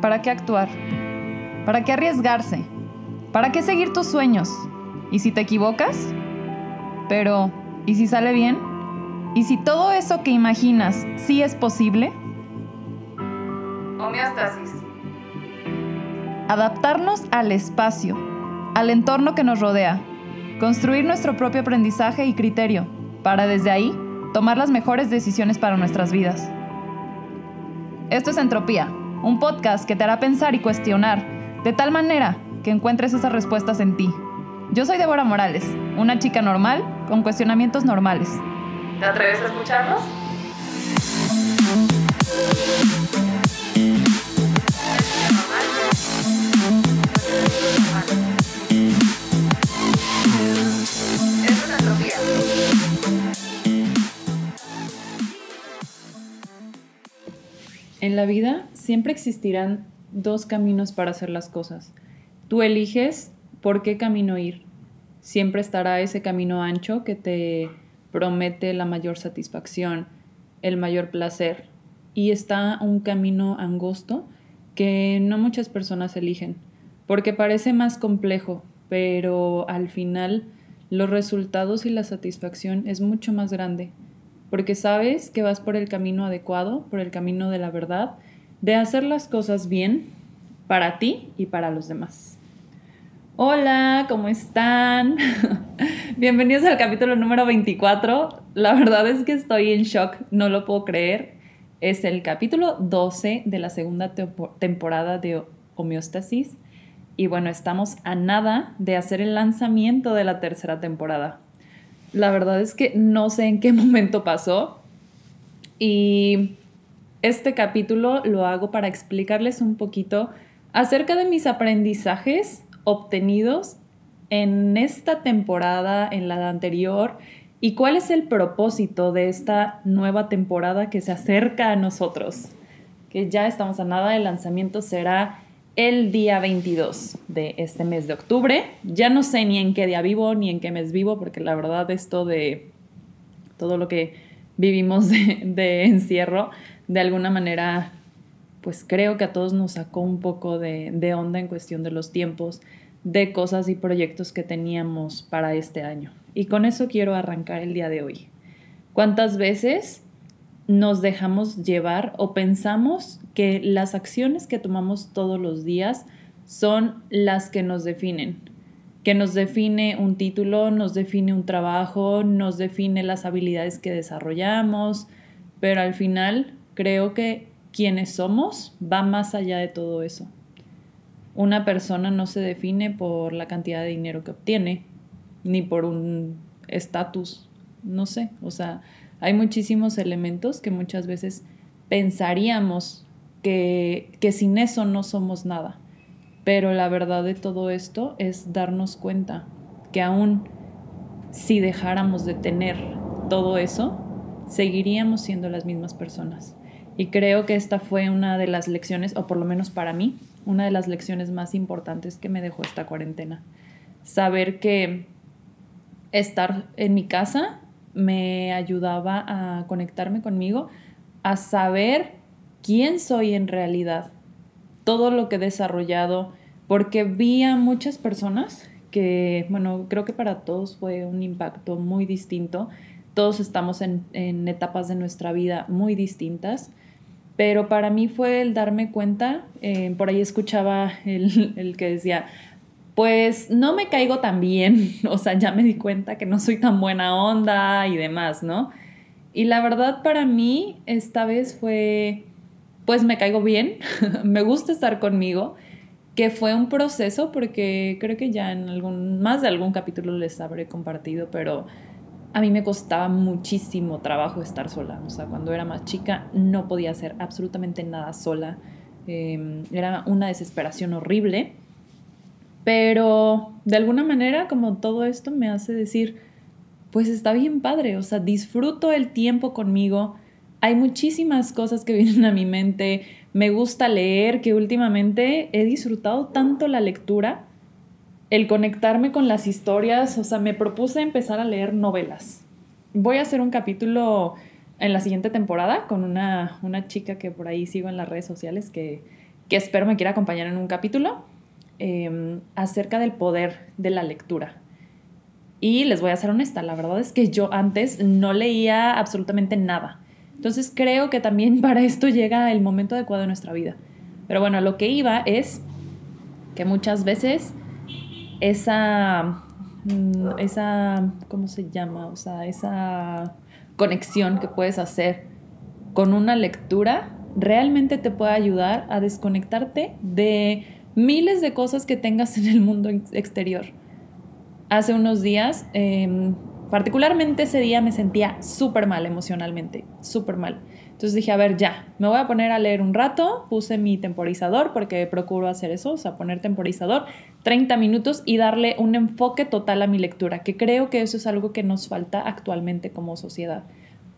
¿para qué actuar? ¿Para qué arriesgarse? ¿Para qué seguir tus sueños? ¿Y si te equivocas? Pero, ¿y si sale bien? ¿Y si todo eso que imaginas sí es posible? Homeostasis. Adaptarnos al espacio, al entorno que nos rodea, construir nuestro propio aprendizaje y criterio, para desde ahí tomar las mejores decisiones para nuestras vidas. Esto es Entropía, un podcast que te hará pensar y cuestionar, de tal manera que encuentres esas respuestas en ti. Yo soy Débora Morales, una chica normal con cuestionamientos normales. ¿Te atreves a escucharnos? En la vida siempre existirán dos caminos para hacer las cosas. Tú eliges por qué camino ir. Siempre estará ese camino ancho que te promete la mayor satisfacción, el mayor placer. Y está un camino angosto que no muchas personas eligen, porque parece más complejo, pero al final los resultados y la satisfacción es mucho más grande, porque sabes que vas por el camino adecuado, por el camino de la verdad, de hacer las cosas bien para ti y para los demás. Hola, ¿cómo están? Bienvenidos al capítulo número 24. La verdad es que estoy en shock, no lo puedo creer. Es el capítulo 12 de la segunda tempo- temporada de Homeostasis. Y bueno, estamos a nada de hacer el lanzamiento de la tercera temporada. La verdad es que no sé en qué momento pasó. Y este capítulo lo hago para explicarles un poquito acerca de mis aprendizajes obtenidos en esta temporada, en la anterior, y cuál es el propósito de esta nueva temporada que se acerca a nosotros. Que ya estamos a nada, el lanzamiento será el día 22 de este mes de octubre. Ya no sé ni en qué día vivo, ni en qué mes vivo, porque la verdad esto de todo lo que vivimos de, de encierro, de alguna manera, pues creo que a todos nos sacó un poco de, de onda en cuestión de los tiempos, de cosas y proyectos que teníamos para este año. Y con eso quiero arrancar el día de hoy. ¿Cuántas veces nos dejamos llevar o pensamos que las acciones que tomamos todos los días son las que nos definen? Que nos define un título, nos define un trabajo, nos define las habilidades que desarrollamos, pero al final creo que quienes somos va más allá de todo eso. Una persona no se define por la cantidad de dinero que obtiene, ni por un estatus, no sé, o sea, hay muchísimos elementos que muchas veces pensaríamos que, que sin eso no somos nada, pero la verdad de todo esto es darnos cuenta que aún si dejáramos de tener todo eso, seguiríamos siendo las mismas personas. Y creo que esta fue una de las lecciones, o por lo menos para mí, una de las lecciones más importantes que me dejó esta cuarentena. Saber que estar en mi casa me ayudaba a conectarme conmigo, a saber quién soy en realidad, todo lo que he desarrollado, porque vi a muchas personas que, bueno, creo que para todos fue un impacto muy distinto. Todos estamos en, en etapas de nuestra vida muy distintas pero para mí fue el darme cuenta, eh, por ahí escuchaba el, el, que decía, pues no me caigo tan bien, o sea, ya me di cuenta que no soy tan buena onda y demás, ¿no? Y la verdad para mí esta vez fue, pues me caigo bien, me gusta estar conmigo, que fue un proceso porque creo que ya en algún, más de algún capítulo les habré compartido, pero a mí me costaba muchísimo trabajo estar sola. O sea, cuando era más chica no podía hacer absolutamente nada sola. Eh, era una desesperación horrible. Pero de alguna manera, como todo esto me hace decir, pues está bien padre. O sea, disfruto el tiempo conmigo. Hay muchísimas cosas que vienen a mi mente. Me gusta leer, que últimamente he disfrutado tanto la lectura el conectarme con las historias, o sea, me propuse empezar a leer novelas. Voy a hacer un capítulo en la siguiente temporada con una, una chica que por ahí sigo en las redes sociales que, que espero me quiera acompañar en un capítulo, em, acerca del poder de la lectura. Y les voy a ser honesta, la verdad es que yo antes no leía absolutamente nada. Entonces creo que también para esto llega el momento adecuado de nuestra vida. Pero bueno, lo que iba es que muchas veces esa, mm, esa, ¿cómo se llama? O sea, esa conexión que puedes hacer con una lectura realmente te puede ayudar a desconectarte de miles de cosas que tengas en el mundo exterior. Hace unos días, em, particularmente ese día me sentía súper mal emocionalmente, súper mal. Entonces dije, a ver, ya, me voy a poner a leer un rato, puse mi temporizador porque procuro hacer eso, o sea, poner temporizador 30 minutos y darle un enfoque total a mi lectura, que creo que eso es algo que nos falta actualmente como sociedad.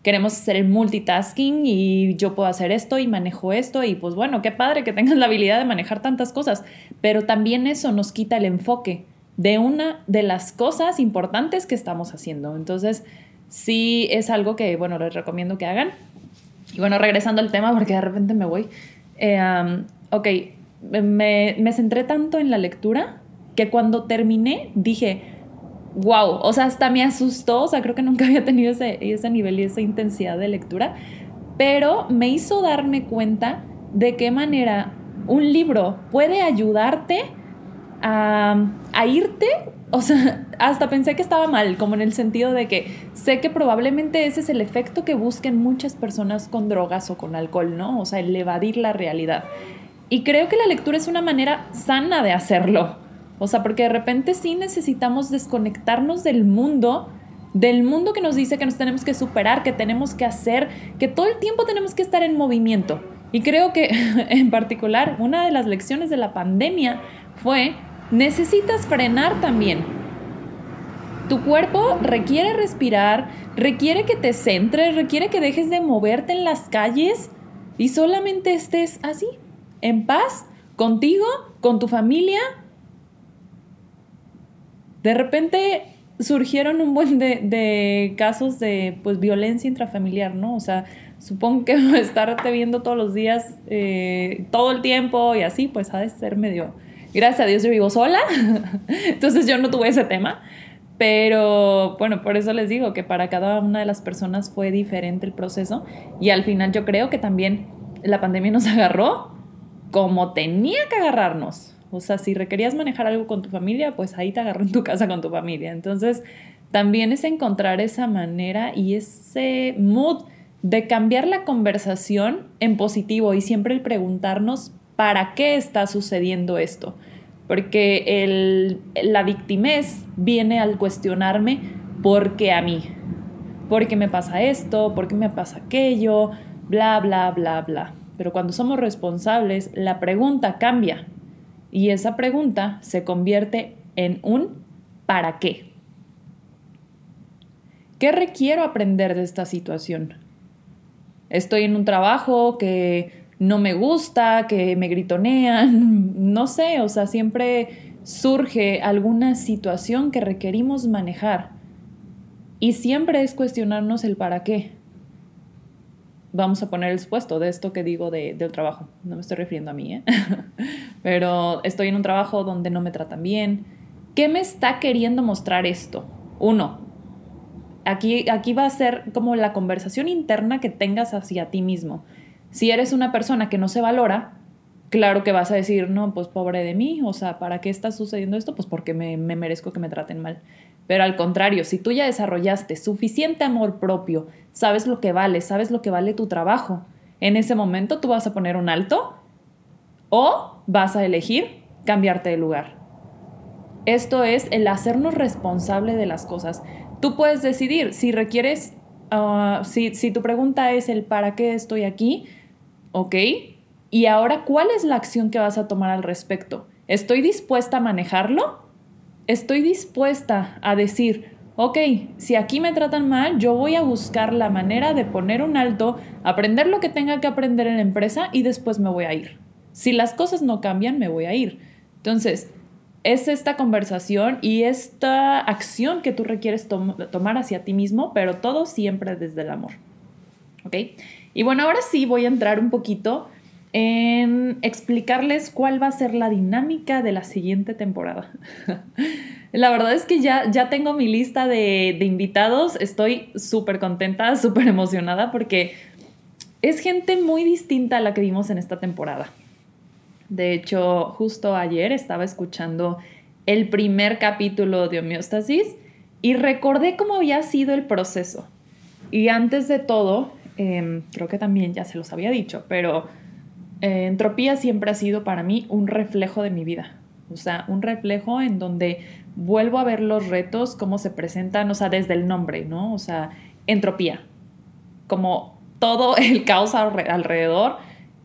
Queremos hacer el multitasking y yo puedo hacer esto y manejo esto y pues bueno, qué padre que tengas la habilidad de manejar tantas cosas, pero también eso nos quita el enfoque de una de las cosas importantes que estamos haciendo. Entonces, sí es algo que, bueno, les recomiendo que hagan. Y bueno, regresando al tema, porque de repente me voy. Eh, ok, me, me centré tanto en la lectura que cuando terminé dije, wow, o sea, hasta me asustó, o sea, creo que nunca había tenido ese, ese nivel y esa intensidad de lectura, pero me hizo darme cuenta de qué manera un libro puede ayudarte a, irte, o sea, hasta pensé que estaba mal, como en el sentido de que sé que probablemente ese es el efecto que busquen muchas personas con drogas o con alcohol, ¿no? O sea, el evadir la realidad. Y creo que la lectura es una manera sana de hacerlo. O sea, porque de repente sí necesitamos desconectarnos del mundo, del mundo que nos dice que nos tenemos que superar, que tenemos que hacer, que todo el tiempo tenemos que estar en movimiento. Y creo que en particular una de las lecciones de la pandemia fue, necesitas frenar también. Tu cuerpo requiere respirar, requiere que te centres, requiere que dejes de moverte en las calles y solamente estés así, en paz, contigo, con tu familia. De repente surgieron un buen de, casos de pues, violencia intrafamiliar, ¿no? O sea, supongo que estarte viendo todos los días, eh, todo el tiempo y así, pues ha de ser medio... Gracias a Dios yo vivo sola, entonces yo no tuve ese tema, pero bueno, por eso les digo que para cada una de las personas fue diferente el proceso y al final yo creo que también la pandemia nos agarró como tenía que agarrarnos. O sea, si requerías manejar algo con tu familia, pues ahí te agarró en tu casa con tu familia. Entonces, también es encontrar esa manera y ese mood de cambiar la conversación en positivo y siempre el preguntarnos para qué está sucediendo esto. Porque el, la victimez viene al cuestionarme por qué a mí, por qué me pasa esto, por qué me pasa aquello, bla, bla, bla, bla. Pero cuando somos responsables, la pregunta cambia y esa pregunta se convierte en un ¿para qué? ¿Qué requiero aprender de esta situación? Estoy en un trabajo que no me gusta, que me gritonean, no sé, o sea, siempre surge alguna situación que requerimos manejar. Y siempre es cuestionarnos el para qué vamos a poner el supuesto de esto que digo de, del trabajo. No me estoy refiriendo a mí, ¿eh? pero estoy en un trabajo donde no me tratan bien. ¿Qué me está queriendo mostrar esto? Uno, aquí, aquí va a ser como la conversación interna que tengas hacia ti mismo. Si eres una persona que no se valora, claro que vas a decir, no, pues pobre de mí, o sea, ¿para qué está sucediendo esto? Pues porque me, me merezco que me traten mal. Pero al contrario, si tú ya desarrollaste suficiente amor propio, sabes lo que vale, sabes lo que vale tu trabajo, en ese momento tú vas a poner un alto o vas a elegir cambiarte de lugar. Esto es el hacernos responsable de las cosas. Tú puedes decidir si requieres, ah, si, si tu pregunta es el para qué estoy aquí, ok, y ahora cuál es la acción que vas a tomar al respecto. ¿Estoy dispuesta a manejarlo? estoy dispuesta a decir, ok, si aquí me tratan mal, yo voy a buscar la manera de poner un alto, aprender lo que tenga que aprender en la empresa y después me voy a ir. Si las cosas no cambian, me voy a ir. Entonces, es esta conversación y esta acción que tú requieres tomar hacia ti mismo, pero todo siempre desde el amor. ¿Ok? Y bueno, ahora sí voy a entrar un poquito en explicarles cuál va a ser la dinámica de la siguiente temporada. la verdad es que ya, ya tengo mi lista de, de invitados, estoy súper contenta, súper emocionada porque es gente muy distinta a la que vimos en esta temporada. De hecho, justo ayer estaba escuchando el primer capítulo de homeostasis y recordé cómo había sido el proceso. Y antes de todo, em, creo que también ya se los había dicho, pero eh, entropía siempre ha sido para mí un reflejo de mi vida. O sea, un reflejo en donde vuelvo a ver los retos, cómo se presentan, o sea, desde el nombre, ¿no? O sea, entropía. Como todo el caos alrededor.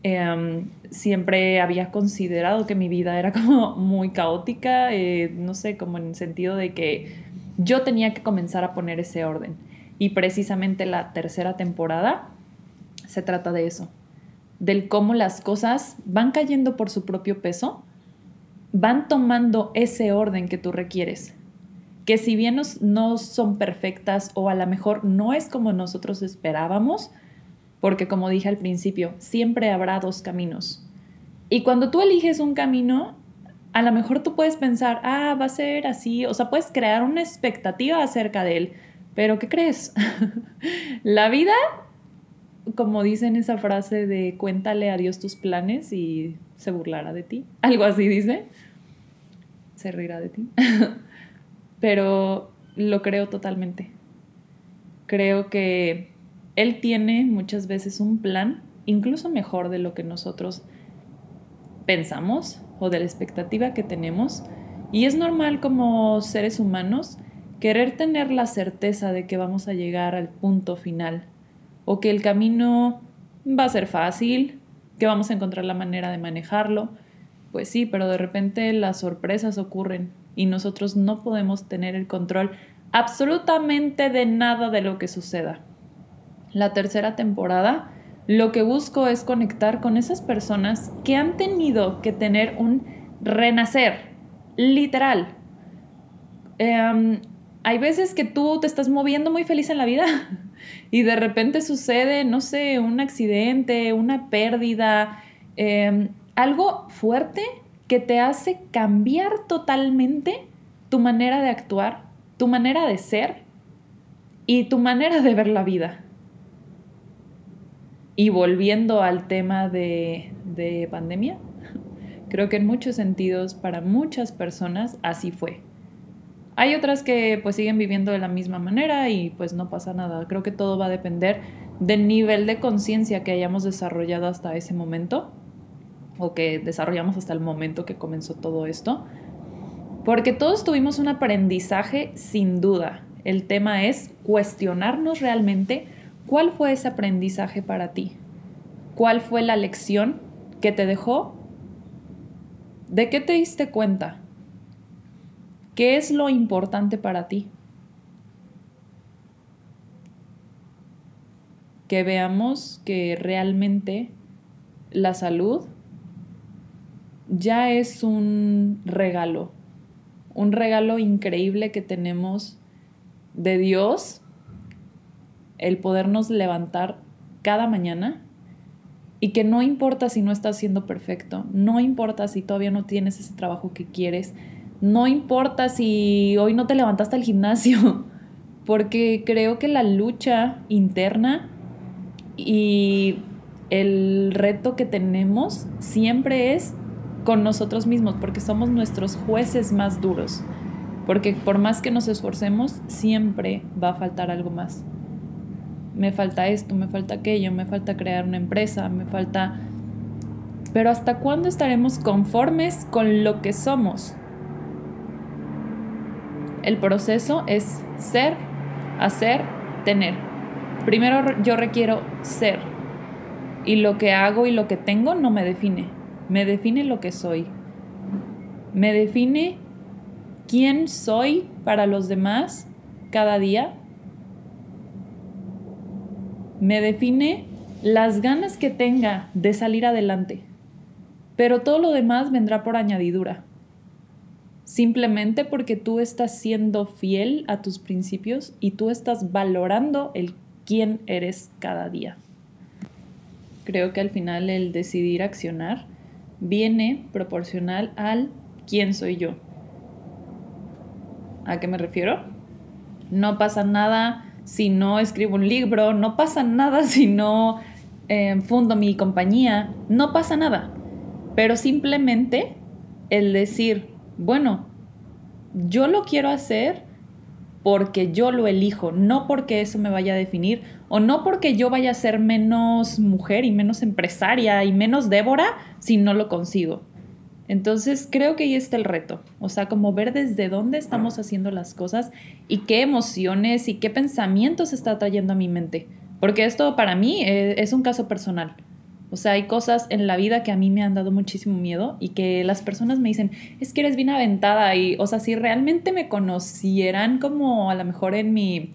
Em, siempre había considerado que mi vida era como muy caótica, eh, no sé, como en el sentido de que yo tenía que comenzar a poner ese orden. Y precisamente la tercera temporada se trata de eso, del cómo las cosas van cayendo por su propio peso, van tomando ese orden que tú requieres. Que si bien no son perfectas o a lo mejor no es como nosotros esperábamos, porque como dije al principio, siempre habrá dos caminos. Y cuando tú eliges un camino, a lo mejor tú puedes pensar, ah, va a ser así, o sea, puedes crear una expectativa acerca de él, pero ¿qué crees? la vida, como dicen esa frase de cuéntale a Dios tus planes y se burlará de ti, algo así dice, se reirá de ti, pero lo creo totalmente. Creo que él tiene muchas veces un plan, incluso mejor de lo que nosotros pensamos o de la expectativa que tenemos. Y es normal como seres humanos querer tener la certeza de que vamos a llegar al punto final o que el camino va a ser fácil, que vamos a encontrar la manera de manejarlo. Pues sí, pero de repente las sorpresas ocurren y nosotros no podemos tener el control absolutamente de nada de lo que suceda la tercera temporada, lo que busco es conectar con esas personas que han tenido que tener un renacer, literal. Em, hay veces que tú te estás moviendo muy feliz en la vida y de repente sucede, no sé, un accidente, una pérdida, em, algo fuerte que te hace cambiar totalmente tu manera de actuar, tu manera de ser y tu manera de ver la vida. Y volviendo al tema de, pandemia, creo que en muchos sentidos para muchas personas así fue. Hay otras que pues siguen viviendo de la misma manera y pues no pasa nada. Creo que todo va a depender del nivel de conciencia que hayamos desarrollado hasta ese momento o que desarrollamos hasta el momento que comenzó todo esto. Porque todos tuvimos un aprendizaje sin duda. El tema es cuestionarnos realmente ¿Cuál fue ese aprendizaje para ti? ¿Cuál fue la lección que te dejó? ¿De qué te diste cuenta? ¿Qué es lo importante para ti? Que veamos que realmente la salud ya es un regalo, un regalo increíble que tenemos de Dios el podernos levantar cada mañana y que no importa si no estás siendo perfecto, no importa si todavía no tienes ese trabajo que quieres, no importa si hoy no te levantaste al gimnasio, porque creo que la lucha interna y el reto que tenemos siempre es con nosotros mismos, porque somos nuestros jueces más duros, porque por más que nos esforcemos, siempre va a faltar algo más me falta esto, me falta aquello, me falta crear una empresa, me falta... Pero ¿hasta cuándo estaremos conformes con lo que somos? El proceso es ser, hacer, tener. Primero yo requiero ser. Y lo que hago y lo que tengo no me define. Me define lo que soy. Me define quién soy para los demás cada día me define las ganas que tenga de salir adelante, pero todo lo demás vendrá por añadidura. Simplemente porque tú estás siendo fiel a tus principios y tú estás valorando el quién eres cada día. creo que al final el decidir accionar viene proporcional al quién soy yo. ¿A qué me refiero? No pasa nada si no escribo un libro, no pasa nada si no eh, fundo mi compañía, no pasa nada. Pero simplemente el decir, bueno, yo lo quiero hacer porque yo lo elijo, no porque eso me vaya a definir o no porque yo vaya a ser menos mujer y menos empresaria y menos Débora si no lo consigo. Entonces creo que ahí está el reto, o sea, como ver desde dónde estamos haciendo las cosas y qué emociones y qué pensamientos está trayendo a mi mente, porque esto para mí eh, es un caso personal. O sea, hay cosas en la vida que a mí me han dado muchísimo miedo y que las personas me dicen, es que eres bien aventada y, o sea, si realmente me conocieran como a lo mejor en mi,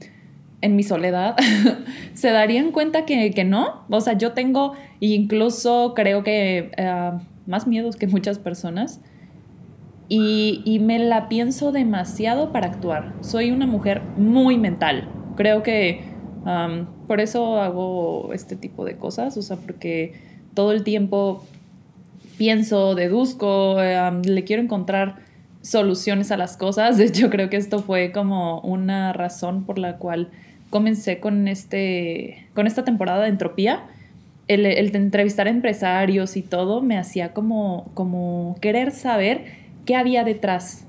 en mi soledad, se darían cuenta que, que, no. O sea, yo tengo incluso creo que uh, más miedos que muchas personas y, y me la pienso demasiado para actuar. Soy una mujer muy mental. Creo que por eso hago este tipo de cosas, o sea, porque todo el tiempo pienso, deduzco, le quiero encontrar soluciones a las cosas. De hecho, creo que esto fue como una razón por la cual comencé con, este, con esta temporada de entropía. El, el entrevistar a empresarios y todo me hacía como, como querer saber qué había detrás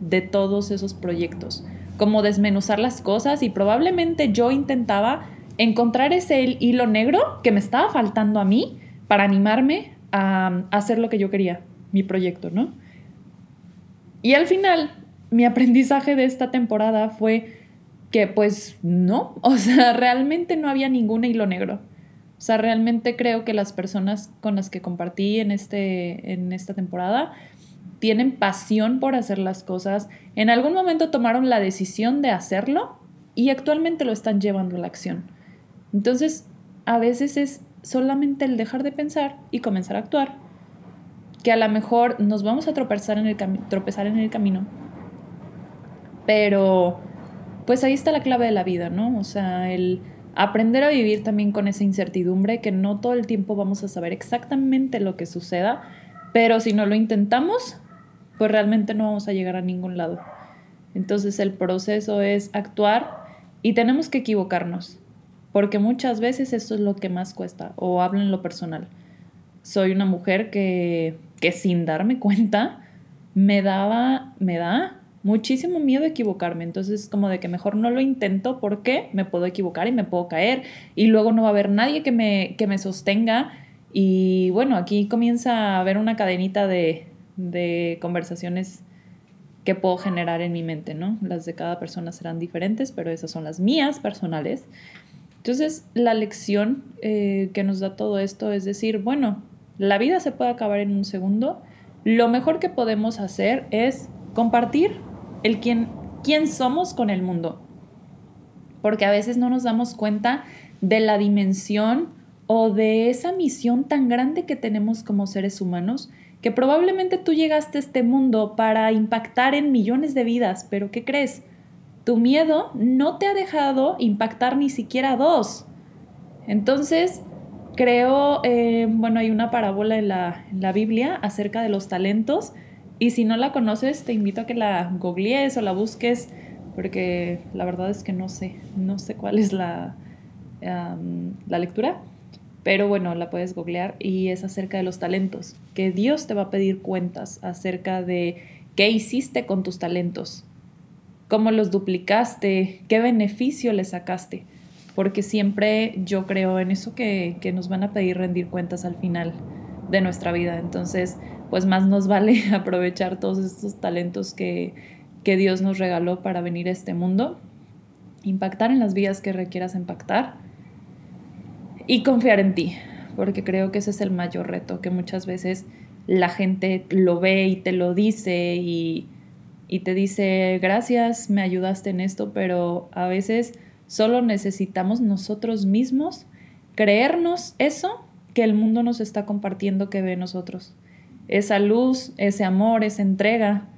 de todos esos proyectos como desmenuzar las cosas y probablemente yo intentaba encontrar ese hilo negro que me estaba faltando a mí para animarme a, hacer lo que yo quería, mi proyecto, ¿no? Y al final, mi aprendizaje de esta temporada fue que pues no, o sea, realmente no había ningún hilo negro. O sea, realmente creo que las personas con las que compartí en, este, en esta temporada tienen pasión por hacer las cosas, en algún momento tomaron la decisión de hacerlo y actualmente lo están llevando a la acción. Entonces, a veces es solamente el dejar de pensar y comenzar a actuar, que a lo mejor nos vamos a tropezar en el, camino, pero pues ahí está la clave de la vida, ¿no? O sea, el aprender a vivir también con esa incertidumbre, que no todo el tiempo vamos a saber exactamente lo que suceda, pero si no lo intentamos, pues realmente no vamos a llegar a ningún lado. Entonces el proceso es actuar y tenemos que equivocarnos, porque muchas veces eso es lo que más cuesta, o hablo en lo personal. Soy una mujer que, que sin darme cuenta me daba, me da muchísimo miedo equivocarme. Entonces, como de que mejor no lo intento porque me puedo equivocar y me puedo caer y luego no va a haber nadie que me, que me sostenga. Y bueno, aquí comienza a haber una cadenita de, de conversaciones que puedo generar en mi mente, ¿no? Las de cada persona serán diferentes, pero esas son las mías personales. Entonces, la lección eh, que nos da todo esto es decir, bueno, la vida se puede acabar en un segundo. Lo mejor que podemos hacer es compartir el quién, quién somos con el mundo. Porque a veces no nos damos cuenta de la dimensión o de esa misión tan grande que tenemos como seres humanos que probablemente tú llegaste a este mundo para impactar en millones de vidas, pero ¿qué crees? Tu miedo no te ha dejado impactar ni siquiera dos. Entonces, creo, eh, bueno, hay una parábola en la, en la, Biblia acerca de los talentos y si no la conoces, te invito a que la googlees o la busques, porque la verdad es que no sé, no sé cuál es la, la lectura pero bueno, la puedes googlear y es acerca de los talentos, que Dios te va a pedir cuentas acerca de qué hiciste con tus talentos, cómo los duplicaste, qué beneficio le sacaste, porque siempre yo creo en eso que, que nos van a pedir rendir cuentas al final de nuestra vida. Entonces, pues más nos vale aprovechar todos estos talentos que, que Dios nos regaló para venir a este mundo, impactar en las vidas que requieras impactar y confiar en ti, porque creo que ese es el mayor reto, que muchas veces la gente lo ve y te lo dice y, y te dice, gracias, me ayudaste en esto, pero a veces solo necesitamos nosotros mismos creernos eso que el mundo nos está compartiendo que ve nosotros. Esa luz, ese amor, esa entrega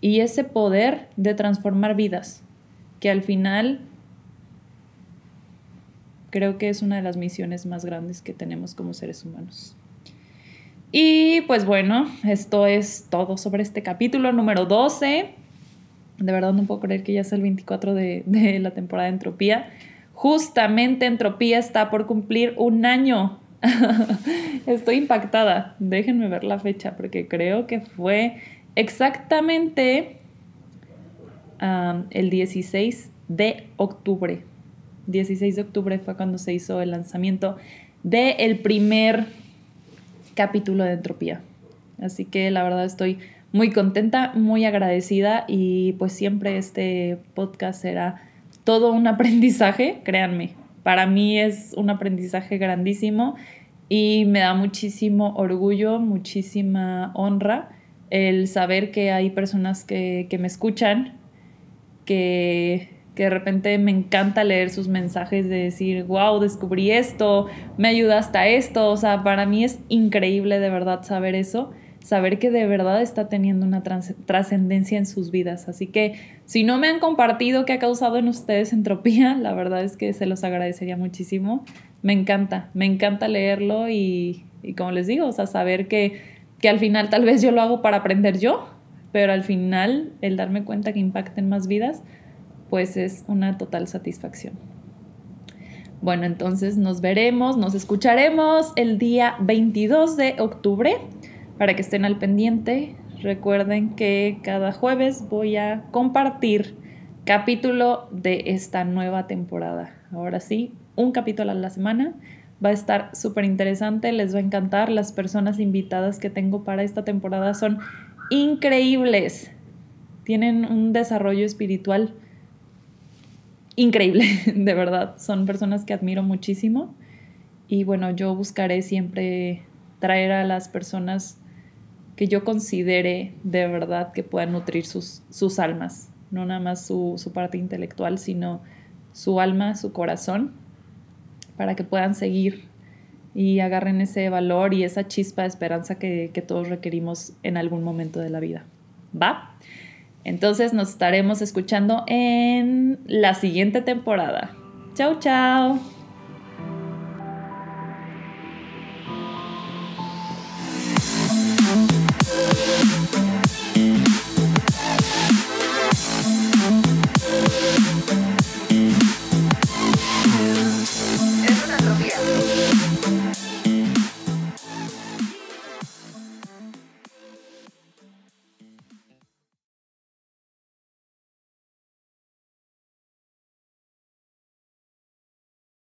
y ese poder de transformar vidas, que al final Creo que es una de las misiones más grandes que tenemos como seres humanos. Y pues bueno, esto es todo sobre este capítulo número 12. De verdad no puedo creer que ya sea el 24 de, la temporada de Entropía. Justamente Entropía está por cumplir un año. Estoy impactada. Déjenme ver la fecha porque creo que fue exactamente el 16 de octubre. 16 de octubre fue cuando se hizo el lanzamiento del el primer capítulo de Entropía. Así que la verdad estoy muy contenta, muy agradecida y pues siempre este podcast será todo un aprendizaje, créanme. Para mí es un aprendizaje grandísimo y me da muchísimo orgullo, muchísima honra el saber que hay personas que, que me escuchan, que que de repente me encanta leer sus mensajes de decir, wow, descubrí esto, me ayuda hasta esto, o sea, para mí es increíble de verdad saber eso, saber que de verdad está teniendo una trascendencia en sus vidas. Así que si no me han compartido qué ha causado en ustedes entropía, la verdad es que se los agradecería muchísimo. Me encanta, me encanta leerlo y, y como les digo, o sea, saber que, que al final tal vez yo lo hago para aprender yo, pero al final el darme cuenta que impacten más vidas, pues es una total satisfacción. Bueno, entonces nos veremos, nos escucharemos el día 22 de octubre para que estén al pendiente. Recuerden que cada jueves voy a compartir capítulo de esta nueva temporada. Ahora sí, un capítulo a la semana. Va a estar súper interesante, les va a encantar. Las personas invitadas que tengo para esta temporada son increíbles. Tienen un desarrollo espiritual increíble, de verdad. Son personas que admiro muchísimo. Y bueno, yo buscaré siempre traer a las personas que yo considere de verdad que puedan nutrir sus, sus almas. No nada más su, su parte intelectual, sino su alma, su corazón, para que puedan seguir y agarren ese valor y esa chispa de esperanza que, que todos requerimos en algún momento de la vida. ¿Va? Entonces nos estaremos escuchando en la siguiente temporada. Chao, chao.